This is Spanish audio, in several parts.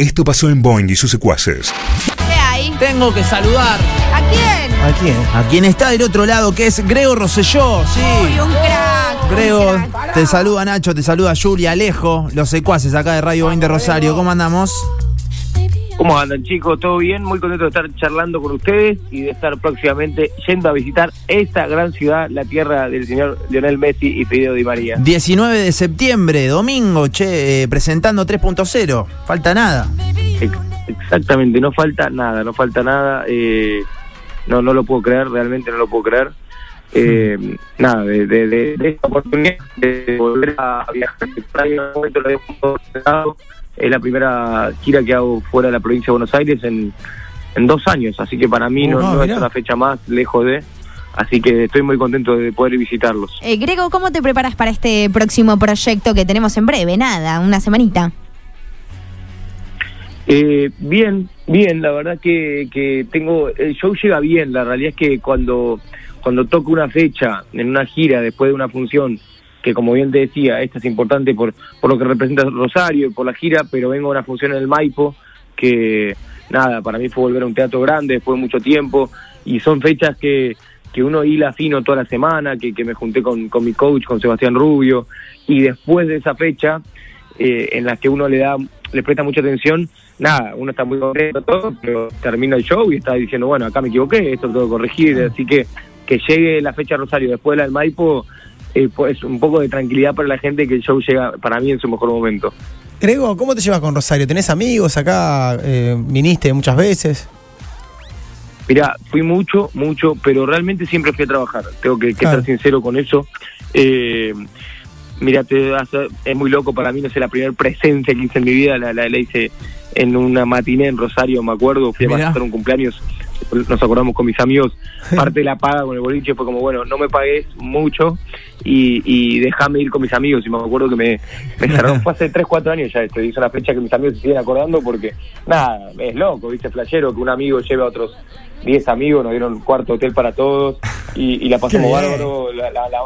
Esto pasó en Boeing y sus secuaces. ¿Qué hay? Tengo que saludar ¿A quién? ¿A quién? a quien está del otro lado, que es Grego Rosselló. Sí. Uy, un crack. un Grego, crack. te saluda Nacho, te saluda Julia, Alejo, los secuaces acá de Radio 20 Rosario. ¿Cómo andamos? ¿Cómo andan chicos? ¿Todo bien? Muy contento de estar charlando con ustedes y de estar próximamente yendo a visitar esta gran ciudad, la tierra del señor Lionel Messi y Fideo Di María. 19 de septiembre, domingo, che, eh, presentando 3.0. Falta nada. Ex- Exactamente, no falta nada, no falta nada. eh, no, no lo puedo creer, realmente no lo puedo creer. Eh, nada, de, de, de- de esta oportunidad de volver a viajar, en algún momento lo habíamos es la primera gira que hago fuera de la provincia de Buenos Aires en, en dos años, así que para mí no, Uh, no es una fecha más lejos de, así que estoy muy contento de poder visitarlos. Eh, Grego, ¿cómo te preparas para este próximo proyecto que tenemos en breve? Nada, una semanita. Eh, bien, bien, la verdad que, que tengo, el show llega bien, la realidad es que cuando, cuando toco una fecha en una gira después de una función, que como bien te decía, esta es importante por, por lo que representa Rosario y por la gira, pero vengo a una función en el Maipo, que nada, para mí fue volver a un teatro grande después de mucho tiempo, y son fechas que, que uno hila fino toda la semana, que, que me junté con, con mi coach, con Sebastián Rubio, y después de esa fecha, eh, en las que uno le da, le presta mucha atención, nada, uno está muy contento todo, pero termina el show y está diciendo, bueno, acá me equivoqué, esto lo tengo que corregir, así que que llegue la fecha Rosario después de la del Maipo, eh, pues un poco de tranquilidad para la gente que el show llega para mí en su mejor momento. Grego, ¿cómo te llevas con Rosario? ¿Tenés amigos acá? Eh, ¿Viniste muchas veces? Mira, fui mucho, mucho, pero realmente siempre fui a trabajar. Tengo que, que Claro. estar sincero con eso. Eh, mira, te es muy loco para mí, no sé, la primera presencia que hice en mi vida la, la, la hice en una matiné en Rosario, me acuerdo, fui a Mirá. pasar un cumpleaños, nos acordamos con mis amigos, parte de la paga con el boliche fue como, bueno, no me pagues mucho y, y déjame ir con mis amigos. Y me acuerdo que me, me cerraron, fue hace 3, 4 años ya esto, y es una fecha que mis amigos se siguen acordando porque, nada, es loco, viste, flashero, que un amigo lleve a otros 10 amigos, nos dieron cuarto hotel para todos y, y la pasamos bárbaro. la- la- la-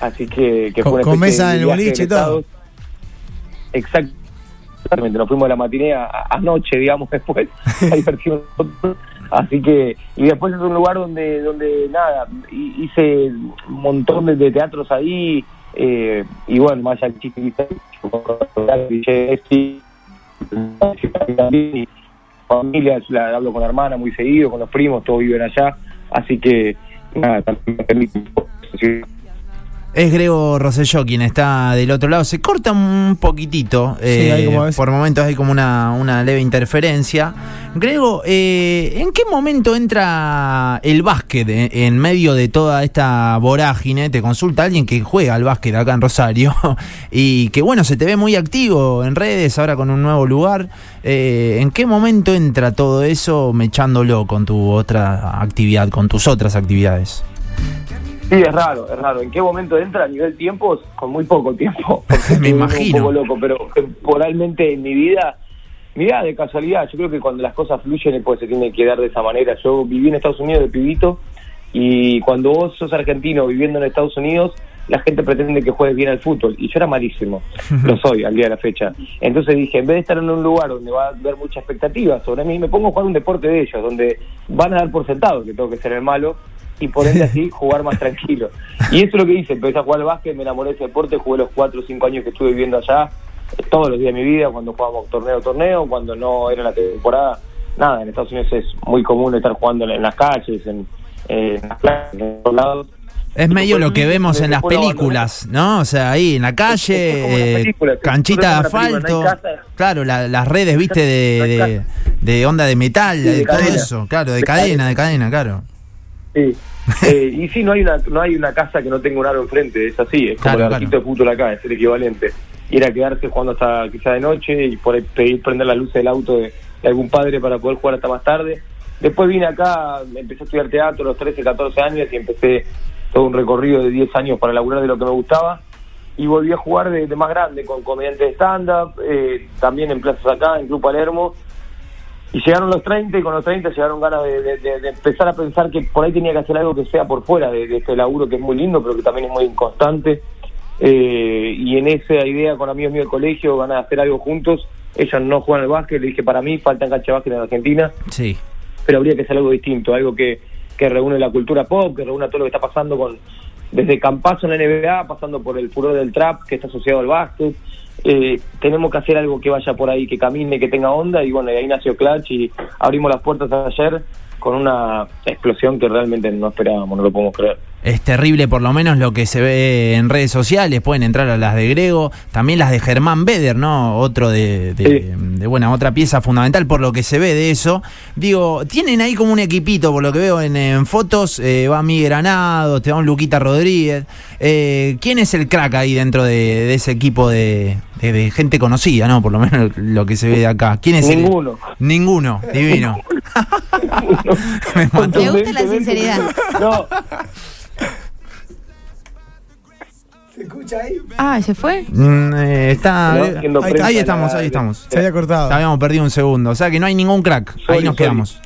así que, que Con- fue una con mesa en el boliche y todo. Exactamente, nos fuimos a la matiné a- a- anoche, digamos, después, a divertirnos. Así que, y después es un lugar donde, donde nada, hi- hice un montón de, de teatros ahí, eh, y bueno, más allá del familia, la, hablo con la hermana muy seguido, con los primos, todos viven allá, así que, nada, también Es Grego Rosselló quien está del otro lado. Se corta un poquitito. eh, a veces- por momentos hay como una, una leve interferencia. Grego, eh, ¿en qué momento entra el básquet en, en medio de toda esta vorágine? Te consulta alguien que juega al básquet acá en Rosario y que bueno, se te ve muy activo en redes, ahora con un nuevo lugar. Eh, ¿En qué momento entra todo eso mechándolo con tu otra actividad, con tus otras actividades? Sí, es raro, es raro. ¿En qué momento entra a nivel tiempos? Con muy poco tiempo. Me estoy un imagino. poco loco, pero temporalmente en mi vida, mira, de casualidad, yo creo que cuando las cosas fluyen, pues se tiene que dar de esa manera. Yo viví en Estados Unidos de pibito y cuando vos sos argentino viviendo en Estados Unidos, la gente pretende que juegues bien al fútbol y yo era malísimo, lo soy al día de la fecha. Entonces dije, en vez de estar en un lugar donde va a haber mucha expectativa sobre mí, me pongo a jugar un deporte de ellos, donde van a dar por sentado que tengo que ser el malo y por ende así jugar más tranquilo. Y eso es lo que hice, empecé a jugar al básquet, me enamoré de ese deporte, jugué los 4 o 5 años que estuve viviendo allá, todos los días de mi vida, cuando jugábamos torneo a torneo, cuando no era la temporada, nada, en Estados Unidos es muy común estar jugando en las calles, en, en las plazas, en todos lados. Es medio lo que vemos en las películas, ¿no? O sea, ahí en la calle, eh, canchita de película, asfalto. no. Claro, la- las redes, viste, de, de, onda de metal, Sí, de, de todo eso. Claro, de, De cadena, cadena. de cadena, claro. Sí. Eh, y sí, no hay una no hay una casa que no tenga un aro enfrente, es así, es como Claro, el claro. de fútbol acá, es el equivalente. Ir a quedarse jugando hasta quizá de noche y por ahí pedir prender las luces del auto de, de algún padre para poder jugar hasta más tarde. Después vine acá, empecé a estudiar teatro a los 13, 14 años y empecé todo un recorrido de 10 años para laburar de lo que me gustaba. Y volví a jugar de, de más grande con comediantes de stand-up, eh, también en plazas acá, en Club Palermo. Y llegaron los 30 y con los 30 llegaron ganas de, de- de- de empezar a pensar que por ahí tenía que hacer algo que sea por fuera de, de este laburo que es muy lindo, pero que también es muy inconstante. Eh, y en esa idea con amigos míos del colegio van a hacer algo juntos. Ellos no juegan al básquet, le dije para mí falta cancha de básquet en Argentina, Sí. pero habría que hacer algo distinto, algo que, que reúne la cultura pop, que reúna todo lo que está pasando con desde Campazo en la NBA, pasando por el furor del trap que está asociado al básquet. Eh, tenemos que hacer algo que vaya por ahí, que camine, que tenga onda, y bueno, y ahí nació Clutch y abrimos las puertas ayer con una explosión que realmente no esperábamos, no lo podemos creer. Es terrible por lo menos lo que se ve en redes sociales, pueden entrar a las de Grego, también las de Germán Beder, ¿no? Otro de, de, Sí. de, bueno, otra pieza fundamental por lo que se ve de eso. Digo, tienen ahí como un equipito, por lo que veo en, en fotos, eh, va Miguel Granado, te va un Luquita Rodríguez. Eh, ¿Quién es el crack ahí dentro de, de ese equipo de, de- de gente conocida, ¿no? Por lo menos lo que se ve de acá. ¿Quién es el- Ninguno. Ninguno, divino. Me mató. Gusta la sinceridad. No, ¿Se escucha ahí? Ah, ¿se fue? Mm, eh, está, No, eh, haciendo ahí, estamos, ahí estamos. Se había cortado. Habíamos perdido un segundo, o sea que no hay ningún crack. Ahí nos sorry. quedamos.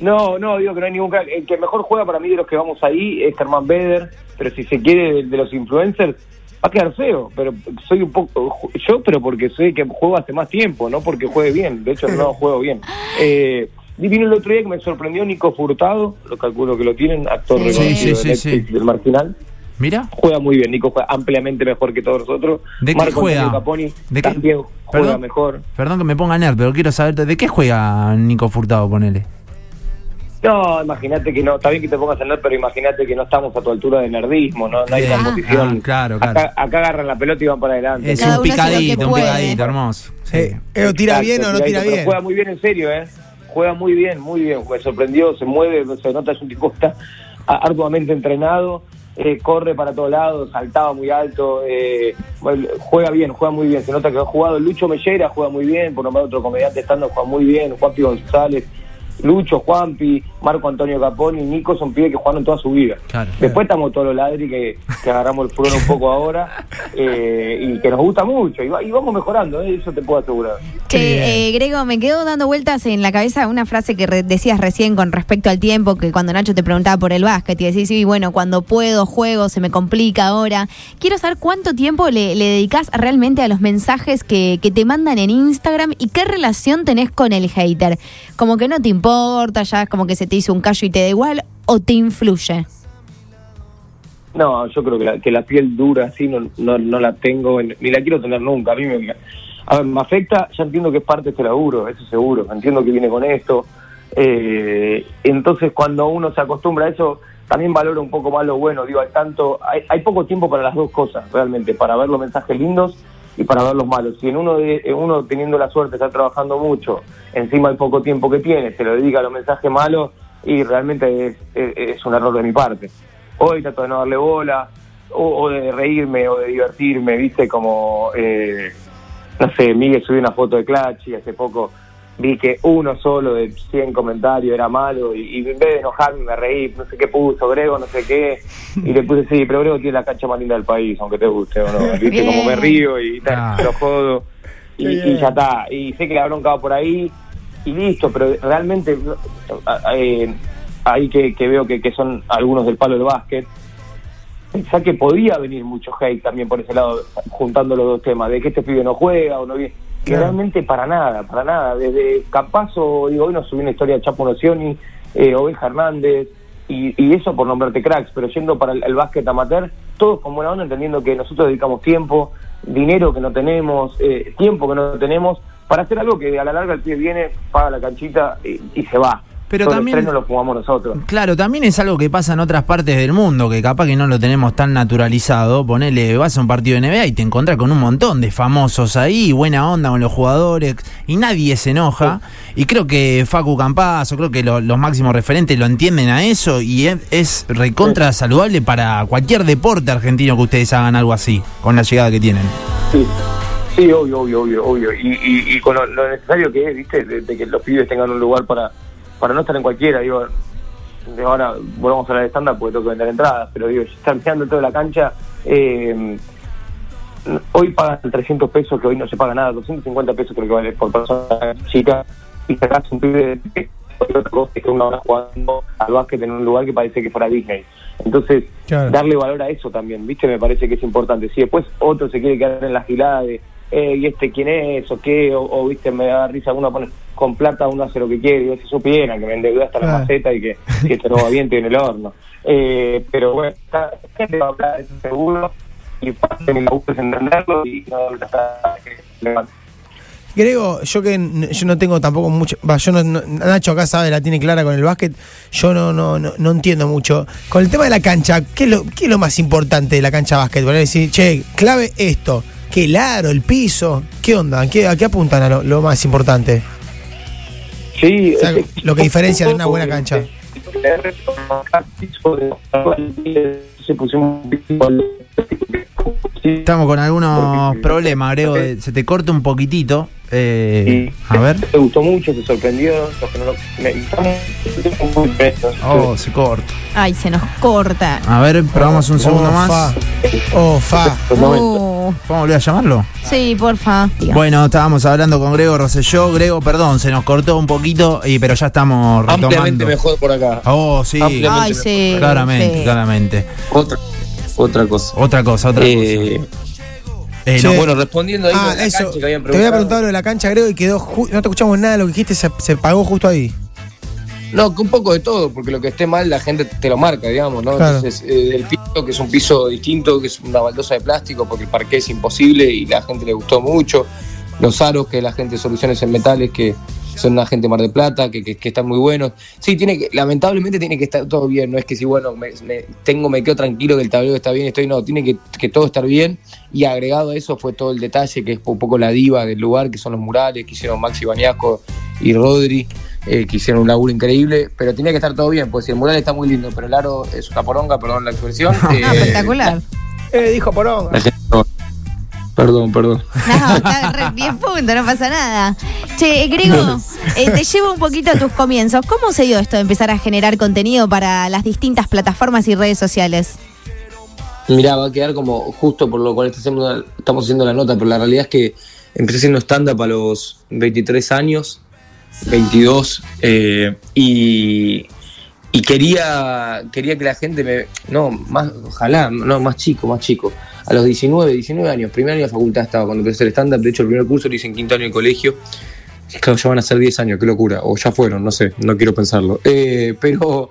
No, no, digo que no hay ningún crack. El que mejor juega para mí de los que vamos ahí es Germán Beder, pero si se quiere de, de los influencers, va a quedar feo. Pero soy un poco. Yo, pero porque soy que juego hace más tiempo, no porque juegue bien. De hecho, no juego bien. Eh, vino el otro día que me sorprendió Nico Furtado, lo calculo que lo tienen, actor Sí. reconocido Sí, sí, de sí, Netflix sí. del Marginal. Mira, Juega muy bien, Nico juega ampliamente mejor que todos nosotros. ¿de qué Marco juega? Antonio Caponi ¿De qué? también juega Perdón. mejor. Perdón que me ponga nerd, pero quiero saber de qué juega Nico Furtado, ponele. No, imagínate que no, está bien que te pongas a nerd, pero imagínate que no estamos a tu altura de nerdismo, no, no hay Bien. competición. Ah, claro, claro. Acá, acá agarran la pelota y van para adelante. Es Cada un picadito, un picadito, hermoso. Sí. Eh, ¿tira Exacto, bien o no tira pero bien? Juega muy bien en serio, ¿eh? Juega muy bien, muy bien. Me sorprendió, se mueve, se nota, es un tipo que está arduamente entrenado, eh, corre para todos lados, saltaba muy alto, eh, bueno, juega bien, juega muy bien. Se nota que ha jugado. Lucho Mellera juega muy bien, por nombrar otro comediante estando, juega muy bien. Juanpi González, Lucho, Juanpi, Marco Antonio Caponi, Nico son pibes que jugaron toda su vida. Claro. Después estamos todos los ladri que, que agarramos el furor un poco ahora eh, y que nos gusta mucho. Y, va- y vamos mejorando, ¿eh? eso te puedo asegurar. Che, eh, Grego, me quedo dando vueltas en la cabeza una frase que re- decías recién con respecto al tiempo, que cuando Nacho te preguntaba por el básquet y decís, sí, bueno, cuando puedo, juego, se me complica ahora. Quiero saber cuánto tiempo le, le dedicas realmente a los mensajes que, que te mandan en Instagram y qué relación tenés con el hater. Como que no te importa, ya es como que se te hizo un callo y te da igual, o te influye. No, yo creo que la, que la piel dura así no, no, no la tengo, ni la quiero tener nunca. A mí me, a ver, me afecta, ya entiendo que es parte de este laburo, eso seguro, entiendo que viene con esto. Eh, entonces, cuando uno se acostumbra a eso, también valora un poco más lo bueno. Digo, hay tanto, hay, hay poco tiempo para las dos cosas, realmente, para ver los mensajes lindos y para ver los malos. Si en uno, de, uno teniendo la suerte, está trabajando mucho, encima el poco tiempo que tiene, se lo dedica a los mensajes malos, y realmente es, es, es un error de mi parte. Hoy trato de no darle bola, o, o de reírme, o de divertirme, viste, como, eh, no sé, Miguel subió una foto de Clutch y hace poco vi que uno solo de 100 comentarios era malo y, y en vez de enojarme me reí, no sé qué puso, Grego, no sé qué, y le puse, sí, pero Grego tiene la cancha más linda del país, aunque te guste o no, viste, Bien. como me río y tal, Ah. lo jodo, y, y ya está, y sé que la bronca va por ahí, y listo, pero realmente eh, ahí que, que veo que, que son algunos del palo del básquet, pensá que podía venir mucho hate también por ese lado, juntando los dos temas, de que este pibe no juega o no viene. Y Claro. realmente para nada, para nada. Desde Capazo, digo, hoy nos subió una historia de Chapo Nocioni, eh, Oveja Hernández, y, y eso por nombrarte cracks, pero yendo para el, el básquet amateur, todos con buena onda, entendiendo que nosotros dedicamos tiempo, dinero que no tenemos, eh, tiempo que no tenemos, para hacer algo que a la larga el pibe viene, paga la canchita y, y se va. Pero Todo el también- estreno lo jugamos nosotros. Claro, también es algo que pasa en otras partes del mundo, que capaz que no lo tenemos tan naturalizado. Ponele, vas a un partido de NBA y te encontrás con un montón de famosos ahí, buena onda con los jugadores, y nadie se enoja. Y creo que Facu Campazo, creo que lo- los máximos referentes lo entienden a eso, y es, es recontra saludable para cualquier deporte argentino que ustedes hagan algo así, con la llegada que tienen. Sí, sí, obvio, obvio, obvio, obvio. Y, y, y con lo, lo necesario que es, ¿viste? De, de que los pibes tengan un lugar para, para no estar en cualquiera. Digo, ahora volvamos a hablar de estándar porque tengo que vender entradas, pero digo, están mirando toda la cancha, eh, hoy pagan 300 pesos, que hoy no se paga nada, 250 pesos creo que vale por persona chica, y sacás un pibe de que uno va jugando al básquet en un lugar que parece que fuera Disney. Entonces, Claro. darle valor a eso también, ¿viste? Me parece que es importante. Si después otro se quiere quedar en la gilada de, eh, ¿y este quién es? ¿O qué? O, o, ¿viste? Me da risa, uno pone, con plata uno hace lo que quiere. Y si supiera que me endeudé hasta la maceta y que, que esto no va bien, en el horno. Eh, pero bueno, está, gente va a hablar de eso seguro y parte laburo es entenderlo y no levante. Grego, yo que yo no tengo tampoco mucho. Va, yo no, no- Nacho acá sabe, la tiene clara con el básquet. Yo no, no, no, no entiendo mucho. Con el tema de la cancha, ¿qué es lo, qué es lo más importante de la cancha de básquet? A decir, che, clave esto. ¿Qué el aro, el piso? ¿Qué onda? ¿Qué, ¿A qué apuntan a lo, lo más importante? Sí, O sea, es- lo que diferencia de una buena cancha. Estamos con algunos problemas, Grego. Se te corta un poquitito. Eh, Sí. a ver. Me gustó mucho, se sorprendió. Los que no lo, me, estamos. Oh, se corta. Ay, se nos corta. A ver, probamos un segundo oh, más. Fa. Oh, fa. Momentos. Uh, ¿Podemos volver a llamarlo? sí, porfa. Bueno, estábamos hablando con Grego Rosselló. Grego, perdón, se nos cortó un poquito, y, pero ya estamos retomando. Ampliamente mejor por acá. Oh, sí. Ampliamente. Ay, sí. Claramente, sí. claramente. Otra, otra cosa. Otra cosa, otra Eh, cosa. Eh, no, bueno, respondiendo ahí Ah, con la eso. cancha que habían Te había preguntado. lo de la cancha, Grego, y quedó. No te escuchamos nada de lo que dijiste, se, se pagó justo ahí. No, que un poco de todo, porque lo que esté mal la gente te lo marca, digamos, ¿no? Claro. Entonces, eh, el piso, que es un piso distinto, que es una baldosa de plástico, porque el parqué es imposible y la gente le gustó mucho. Los aros, que la gente soluciones en metales, que son una gente Mar de Plata, que, que, que están muy buenos. Sí, tiene que, lamentablemente tiene que estar todo bien, no es que si, bueno, me, me- tengo, me quedo tranquilo que el tablero está bien, estoy, no, tiene que, que todo estar bien. Y agregado a eso fue todo el detalle, que es un poco la diva del lugar, que son los murales, que hicieron Maxi Baniasco y Rodri eh, que hicieron un laburo increíble, pero tenía que estar todo bien, pues si el mural está muy lindo, pero el aro es una poronga, perdón la expresión. eh, espectacular. Eh, dijo Porón. Perdón, perdón. No, está re 10 puntos, no pasa nada. Che, eh, Grego, eh, te llevo un poquito a tus comienzos. ¿Cómo se dio esto de empezar a generar contenido para las distintas plataformas y redes sociales? Mirá, va a quedar como justo por lo cual está haciendo- estamos haciendo la nota, pero la realidad es que empecé haciendo stand-up a los 23 años, 22, eh, y, y quería, quería que la gente me... No, más, ojalá, no, más chico, más chico. A los 19, 19 años, primer año de facultad estaba cuando empecé el stand-up, de hecho el primer curso lo hice en quinto año de colegio. Claro, ya van a ser 10 años, qué locura. O ya fueron, no sé, no quiero pensarlo. Eh, pero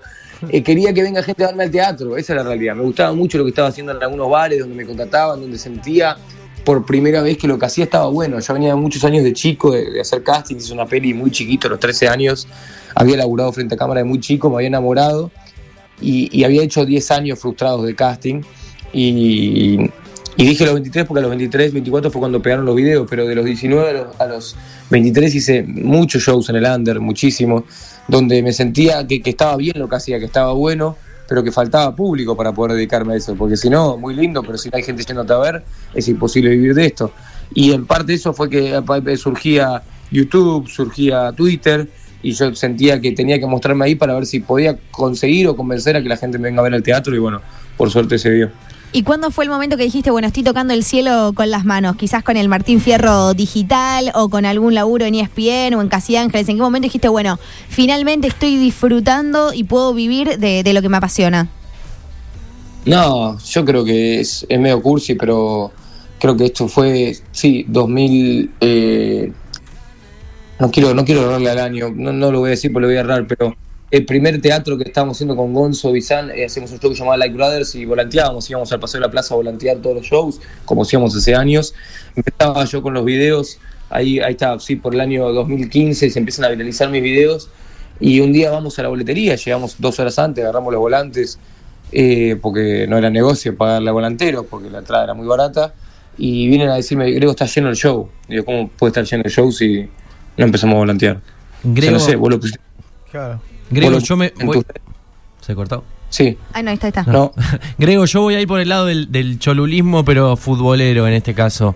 eh, quería que venga gente a darme al teatro, esa es la realidad. Me gustaba mucho lo que estaba haciendo en algunos bares donde me contrataban, donde sentía por primera vez que lo que hacía estaba bueno. Yo venía muchos años de chico, de, hacer casting, hice una peli muy chiquito, a los 13 años. Había laburado frente a cámara de muy chico, me había enamorado y había hecho 10 años frustrados de casting. Y, dije los 23 porque a los 23, 24 fue cuando pegaron los videos, pero de los 19 a los, a los 23 hice muchos shows en el under, muchísimos, donde me sentía que, que estaba bien lo que hacía, que estaba bueno, pero que faltaba público para poder dedicarme a eso, porque si no, muy lindo, pero si no hay gente yéndote a ver, es imposible vivir de esto. Y en parte eso fue que surgía YouTube, surgía Twitter, y yo sentía que tenía que mostrarme ahí para ver si podía conseguir o convencer a que la gente me venga a ver al teatro, y bueno, por suerte se vio. ¿Y cuándo fue el momento que dijiste, bueno, estoy tocando el cielo con las manos? Quizás con el Martín Fierro digital o con algún laburo en ESPN o en Casi Ángeles. ¿En qué momento dijiste, bueno, finalmente estoy disfrutando y puedo vivir de, lo que me apasiona? No, yo creo que es, es medio cursi, pero creo que esto fue, sí, 2000... eh, no quiero no quiero errarle al año, no, no lo voy a decir porque lo voy a errar, pero el primer teatro que estábamos haciendo con Gonzo Bizán, eh, hacíamos un show que se llamaba Like Brothers y volanteábamos, íbamos al Paseo de la Plaza a volantear todos los shows, como hacíamos hace años. Empezaba yo con los videos, ahí, ahí está, sí, por el año 2015 se empiezan a viralizar mis videos y un día vamos a la boletería, llegamos dos horas antes, agarramos los volantes, eh, porque no era negocio pagarle a volanteros, porque la entrada era muy barata, y vienen a decirme, Grego, está lleno el show. Digo, ¿cómo puede estar lleno el show si no empezamos a volantear? O sea, Grego, no sé, vos lo pusiste Claro. Grego, yo me. voy- ¿Se cortó? Sí, Ay, no, ahí está, ahí está. no. Grego, yo voy a ir por el lado del, del cholulismo, pero futbolero en este caso.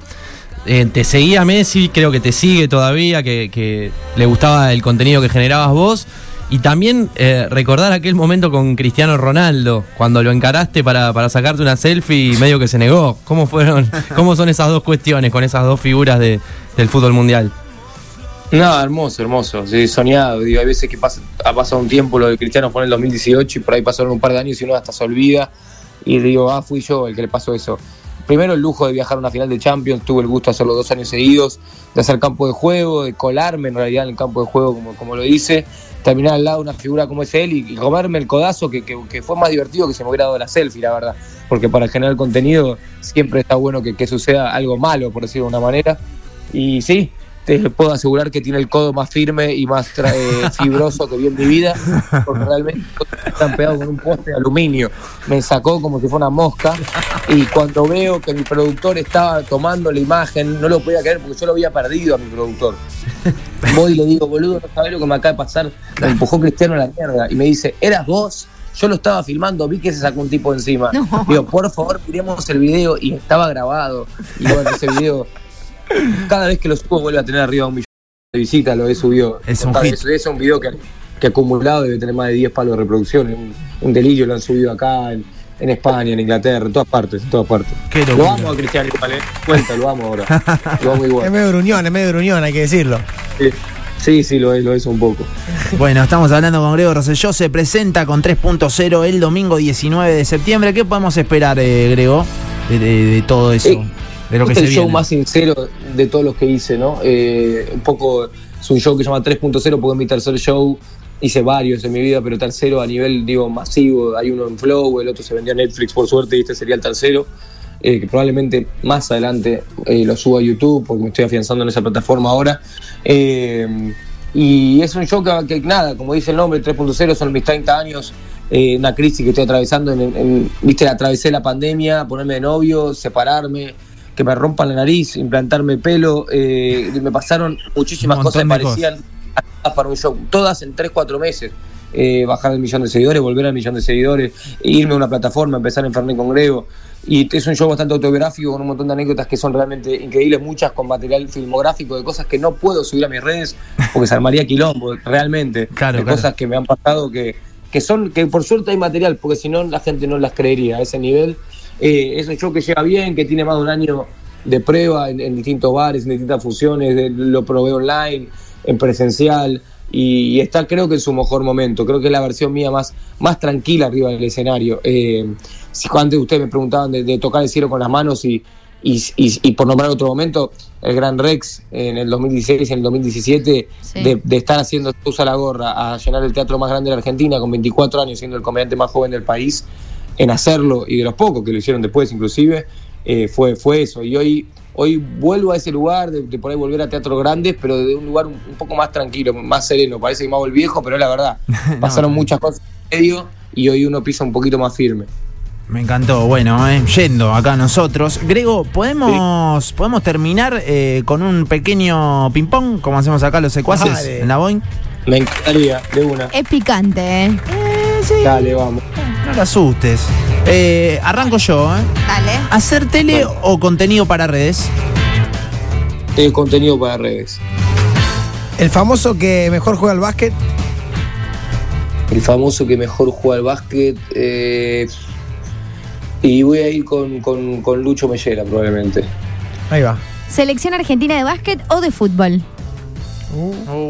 Eh, te seguía Messi, creo que te sigue todavía, que, que le gustaba el contenido que generabas vos. Y también eh, recordar aquel momento con Cristiano Ronaldo, cuando lo encaraste para, para sacarte una selfie y medio que se negó. ¿Cómo fueron, cómo son esas dos cuestiones con esas dos figuras de- del fútbol mundial? No, hermoso, hermoso, sí, soñado. Digo, hay veces que pasa, ha pasado un tiempo, lo de Cristiano fue en el 2018 y por ahí pasaron un par de años y uno hasta se olvida. Y digo, ah, fui yo el que le pasó eso. Primero el lujo de viajar a una final de Champions, tuve el gusto de hacerlo dos años seguidos, de hacer campo de juego, de colarme en realidad en el campo de juego, como, como lo dice, terminar al lado de una figura como es él y, y comerme el codazo, que, que- que fue más divertido que si me hubiera dado la selfie, la verdad. Porque para generar contenido siempre está bueno que, que suceda algo malo, por decirlo de una manera. Y sí, te puedo asegurar que tiene el codo más firme y más eh, fibroso que vi en mi vida, porque realmente están pegados con un poste de aluminio. Me sacó como si fuera una mosca y cuando veo que mi productor estaba tomando la imagen, no lo podía creer porque yo lo había perdido a mi productor. Voy y le digo, boludo, no sabés lo que me acaba de pasar. Me empujó Cristiano a la mierda y me dice, ¿eras vos? Yo lo estaba filmando, vi que se sacó un tipo encima. No. Digo, por favor, miremos el video y estaba grabado. Y bueno, ese video cada vez que lo subo vuelve a tener arriba un millón de visitas, lo he subido. Es un hit. Es un video que, que acumulado debe tener más de 10 palos de reproducción. Un, un delirio lo han subido acá, en, en España, en Inglaterra, en todas partes, en todas partes. Qué lo amo a Cristiano igual, ¿eh? Cuenta, lo amo ahora. Lo amo Es igual. medio gruñón, es medio gruñón, hay que decirlo. Sí, sí, sí, lo es, lo es un poco. Bueno, estamos hablando con Grego Rosselló. Se presenta con 3.0 el domingo 19 de septiembre. ¿Qué podemos esperar, eh, Grego, de, de- de todo eso? Eh, de lo que Este se es el show viene. más sincero de todos los que hice, ¿no? Eh, un poco es un show que se llama 3.0 porque es mi tercer show. Hice varios en mi vida, pero tercero a nivel, digo, masivo. Hay uno en Flow, el otro se vendió a Netflix por suerte y este sería el tercero. eh, que probablemente más adelante eh, lo suba a YouTube porque me estoy afianzando en esa plataforma ahora. Eh, y es un show que, que nada, como dice el nombre, 3.0 son mis 30 años, una crisis que estoy atravesando, en, en- viste, atravesé la pandemia, ponerme de novio, separarme, que me rompan la nariz, implantarme pelo, eh, me pasaron muchísimas cosas que parecían para un show, todas en 3-4 meses. Eh, bajar el millón de seguidores, volver al millón de seguidores, irme a una plataforma, empezar en Fernet con Grego. Y es un show bastante autobiográfico con un montón de anécdotas que son realmente increíbles, muchas con material filmográfico de cosas que no puedo subir a mis redes porque se armaría quilombo, realmente. Claro, de claro. cosas que me han pasado que, que son, que por suerte hay material, porque si no la gente no las creería a ese nivel. Eh, es un show que llega bien, que tiene más de un año de prueba en, en distintos bares, en distintas funciones, de- lo probé online, en presencial, y, y está creo que en su mejor momento, creo que es la versión mía más, más tranquila arriba del escenario. Eh, si antes ustedes me preguntaban de, de tocar el cielo con las manos y, y, por nombrar otro momento, el Gran Rex en el 2016 y en el 2017, Sí. de, de estar haciendo usa la gorra a llenar el teatro más grande de la Argentina con 24 años, siendo el comediante más joven del país, en hacerlo y de los pocos que lo hicieron después inclusive, eh, fue, fue eso. Y hoy, hoy vuelvo a ese lugar, de, de por ahí volver a teatros grandes, pero de un lugar un, un poco más tranquilo, más sereno. Parece que me hago el viejo, pero es la verdad. No, Pasaron muchas cosas en medio y hoy uno pisa un poquito más firme. Me encantó. Bueno, eh, yendo acá nosotros. Grego, ¿podemos, ¿podemos terminar eh, con un pequeño ping-pong, como hacemos acá los secuaces en la Boeing? Me encantaría, de una. Es picante, ¿eh? Dale, vamos. No te asustes. Eh, arranco yo, ¿eh? Dale. ¿Hacer tele o contenido para redes? Eh, contenido para redes. El famoso que mejor juega al básquet. El famoso que mejor juega al básquet. eh, y voy a ir con, con, con Lucho Mellera, probablemente. Ahí va. ¿Selección argentina de básquet o de fútbol?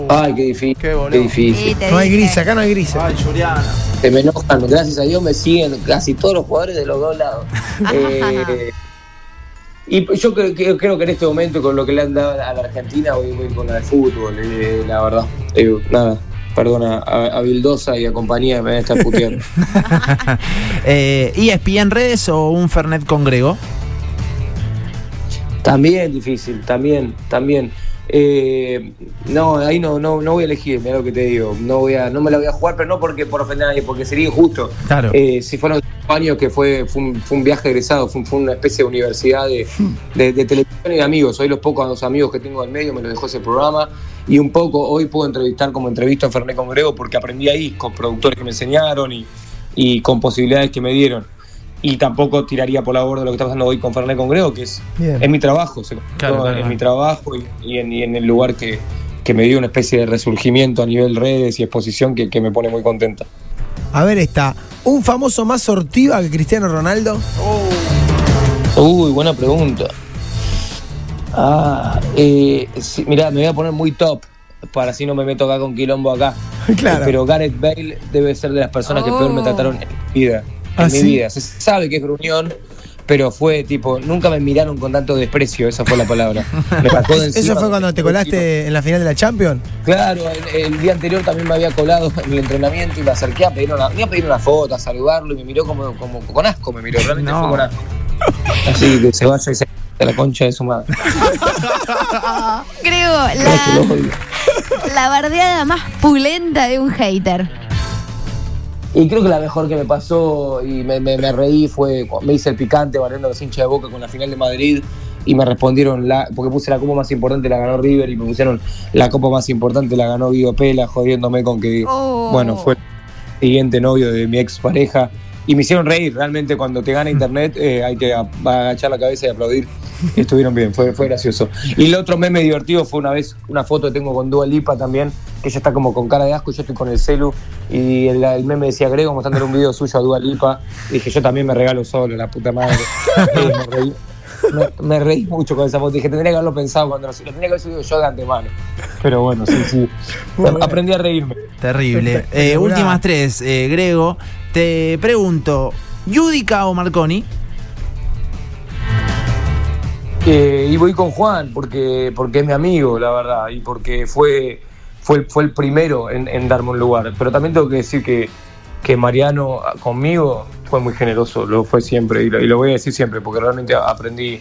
Ay, qué difícil. Qué Qué, difícil. Sí, No hay gris, acá no hay gris. Juliana. Se me enojan, gracias a Dios me siguen casi todos los jugadores de los dos lados. Eh, y yo creo, que- creo que en este momento, con lo que le han dado a la Argentina, voy, voy con la de fútbol, eh, la verdad. Eh, nada, perdona a, a Vildosa y a compañía me van a estar puteando. eh, ¿ESPN redes o un Fernet con Grego? También difícil, también, también. Eh, no, ahí no, no, no voy a elegir, mira lo que te digo. No voy a, no me la voy a jugar, pero no porque por ofender a nadie, porque sería injusto. Claro. Eh, si fueron cinco años que fue, fue, un, fue un viaje egresado, fue, fue una especie de universidad de, de- de televisión y de amigos. Hoy los pocos amigos que tengo al medio me lo dejó ese programa. Y un poco hoy puedo entrevistar como entrevisto a Ferné con Grego porque aprendí ahí con productores que me enseñaron y, y con posibilidades que me dieron. Y tampoco tiraría por la borda lo que está pasando hoy con Ferné con Grego, que es, es mi trabajo, se Claro, claro, en claro. mi trabajo y, y en, y en el lugar que, que me dio una especie de resurgimiento a nivel redes y exposición que, que me pone muy contenta. A ver, está. ¿Un famoso más sortiva que Cristiano Ronaldo? Uy, buena pregunta. Ah, eh, sí, mirá, me voy a poner muy top. para así no me meto acá con quilombo acá. Claro. Pero Gareth Bale debe ser de las personas que peor me Oh. trataron en mi vida. En ¿Ah, mi sí? vida. Se sabe que es gruñón, pero fue tipo, nunca me miraron con tanto desprecio, esa fue la palabra. Me sacó de ¿Eso fue cuando te colaste en la final de la Champions? Claro, el, el día anterior también me había colado en el entrenamiento y me acerqué a pedir una, a pedir una foto, a saludarlo y me miró como, como con asco, me miró, realmente No. fue con asco. Así que se vaya y se a la concha de su madre. Creo la, la bardeada más pulenta de un hater. Y creo que la mejor que me pasó y me, me- me reí fue cuando me hice el picante barriendo los hinchas de boca con la final de Madrid y me respondieron, la, porque puse la copa más importante la ganó River y me pusieron la copa más importante la ganó Guido Pela, jodiéndome con que, Oh. bueno, fue el siguiente novio de mi ex pareja. Y me hicieron reír, realmente cuando te gana internet eh, hay que a- agachar la cabeza y aplaudir. Estuvieron bien, fue, fue gracioso. Y el otro meme divertido fue una vez, una foto que tengo con Dua Lipa también, que ella está como con cara de asco y yo estoy con el celu. Y el, el meme decía Grego mostrándole un video suyo a Dua Lipa. Y dije, yo también me regalo solo, la puta madre. Eh, me, reí, me- me reí mucho con esa foto. Dije, tendría que haberlo pensado cuando lo, lo tendría que haber subido yo de antemano. Pero bueno, sí, sí. Aprendí a reírme. Terrible. Eh, últimas tres, eh, Grego. Te pregunto, ¿Yudica o Marconi? Eh, y voy con Juan porque, porque es mi amigo, la verdad, y porque fue, fue, el- fue el primero en, en darme un lugar. Pero también tengo que decir que, que Mariano ah, conmigo fue muy generoso, lo fue siempre, y lo, y lo voy a decir siempre, porque realmente aprendí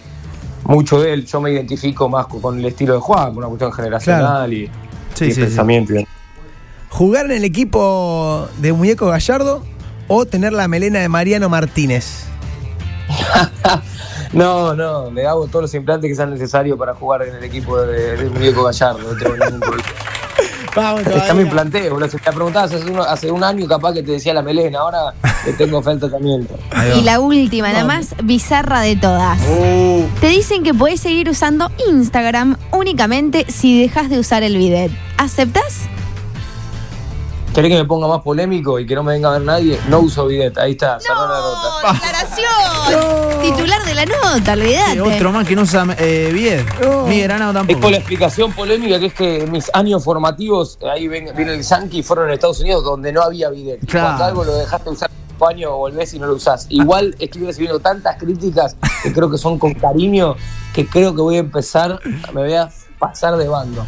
mucho de él. Yo me identifico más con, el estilo de Juan, con una cuestión generacional y, Sí, y sí, sí. pensamiento. ¿Jugar en el equipo de Muñeco Gallardo o tener la melena de Mariano Martínez? No, no, le hago todos los implantes que sean necesarios para jugar en el equipo de, de Muñeco Gallardo, no tengo ningún problema. Vamos, Está mi planteo, boludo. Si te preguntabas hace, uno- hace un año, capaz que te decía la melena. Ahora le tengo fe al tratamiento. Y la última, la más bizarra de todas. Uh, Te dicen que puedes seguir usando Instagram únicamente si dejas de usar el bidet. ¿Aceptas? ¿Querés que me ponga más polémico y que no me venga a ver nadie? No uso bidet. Ahí está, cerró la nota. declaración. Titular de la nota, olvidate. sí, otro más que no usa eh, bien. No. Miguel Granado Es tampoco. por la explicación polémica que es que mis años formativos, ahí ven- viene el Yankee, fueron en Estados Unidos donde no había bidet. Y Claro. Cuando algo lo dejaste usar un año, volvés y no lo usás. Igual estoy recibiendo tantas críticas que creo que son con cariño, que creo que voy a empezar, me voy a pasar de bando.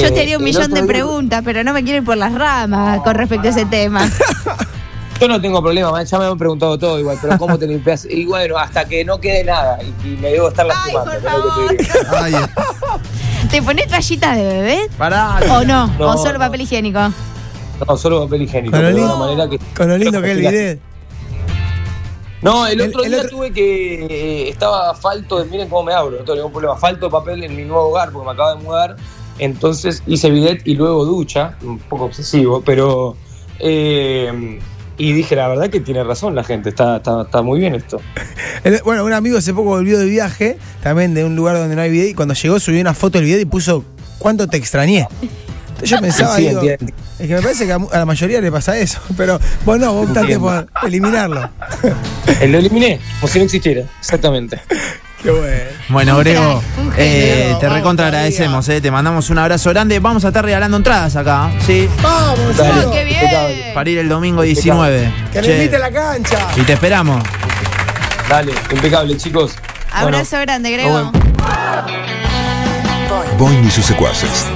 Yo Eh, te haría un millón de día- preguntas, pero no me quiero ir por las ramas con respecto a ese tema. Yo no tengo problema, ya me han preguntado todo igual, pero ¿cómo te limpias? Y bueno, hasta que no quede nada y, y me debo estar Ay, lastimando. por. Lo que favor. Ay, ¿Te pones toallitas de bebé? pará. ¿O no? No, ¿O solo no. papel higiénico? No, solo papel higiénico. Con lo lindo- una manera que. Con lo lindo que es el bidet. No, el El- otro el día otro- tuve que. eh, estaba falto, de, miren cómo me abro, no tengo ningún problema. Falto de papel en mi nuevo hogar porque me acabo de mudar. Entonces hice bidet y luego ducha, un poco obsesivo, pero. eh, y dije, la verdad que tiene razón la gente, está, está, está muy bien esto. Bueno, un amigo hace poco volvió de viaje, también de un lugar donde no hay bidet, y cuando llegó subió una foto del bidet y puso ¿cuánto te extrañé? Entonces yo pensaba, Sí, digo, es que me parece que a, la mayoría le pasa eso, pero bueno, no, vos optaste por eliminarlo. Eh, Lo eliminé, como si no existiera, exactamente. Qué bueno. Bueno, un eh, te Vamos recontra agradecemos, eh, te mandamos un abrazo grande. Vamos a estar regalando entradas acá, ¿sí? Vamos, Dale. ¡Oh, qué bien! Para ir el domingo 19. que le Che, invite a la cancha. Y te esperamos. Dale, impecable, chicos. Abrazo grande, nos Grego. Boing y sus secuaces.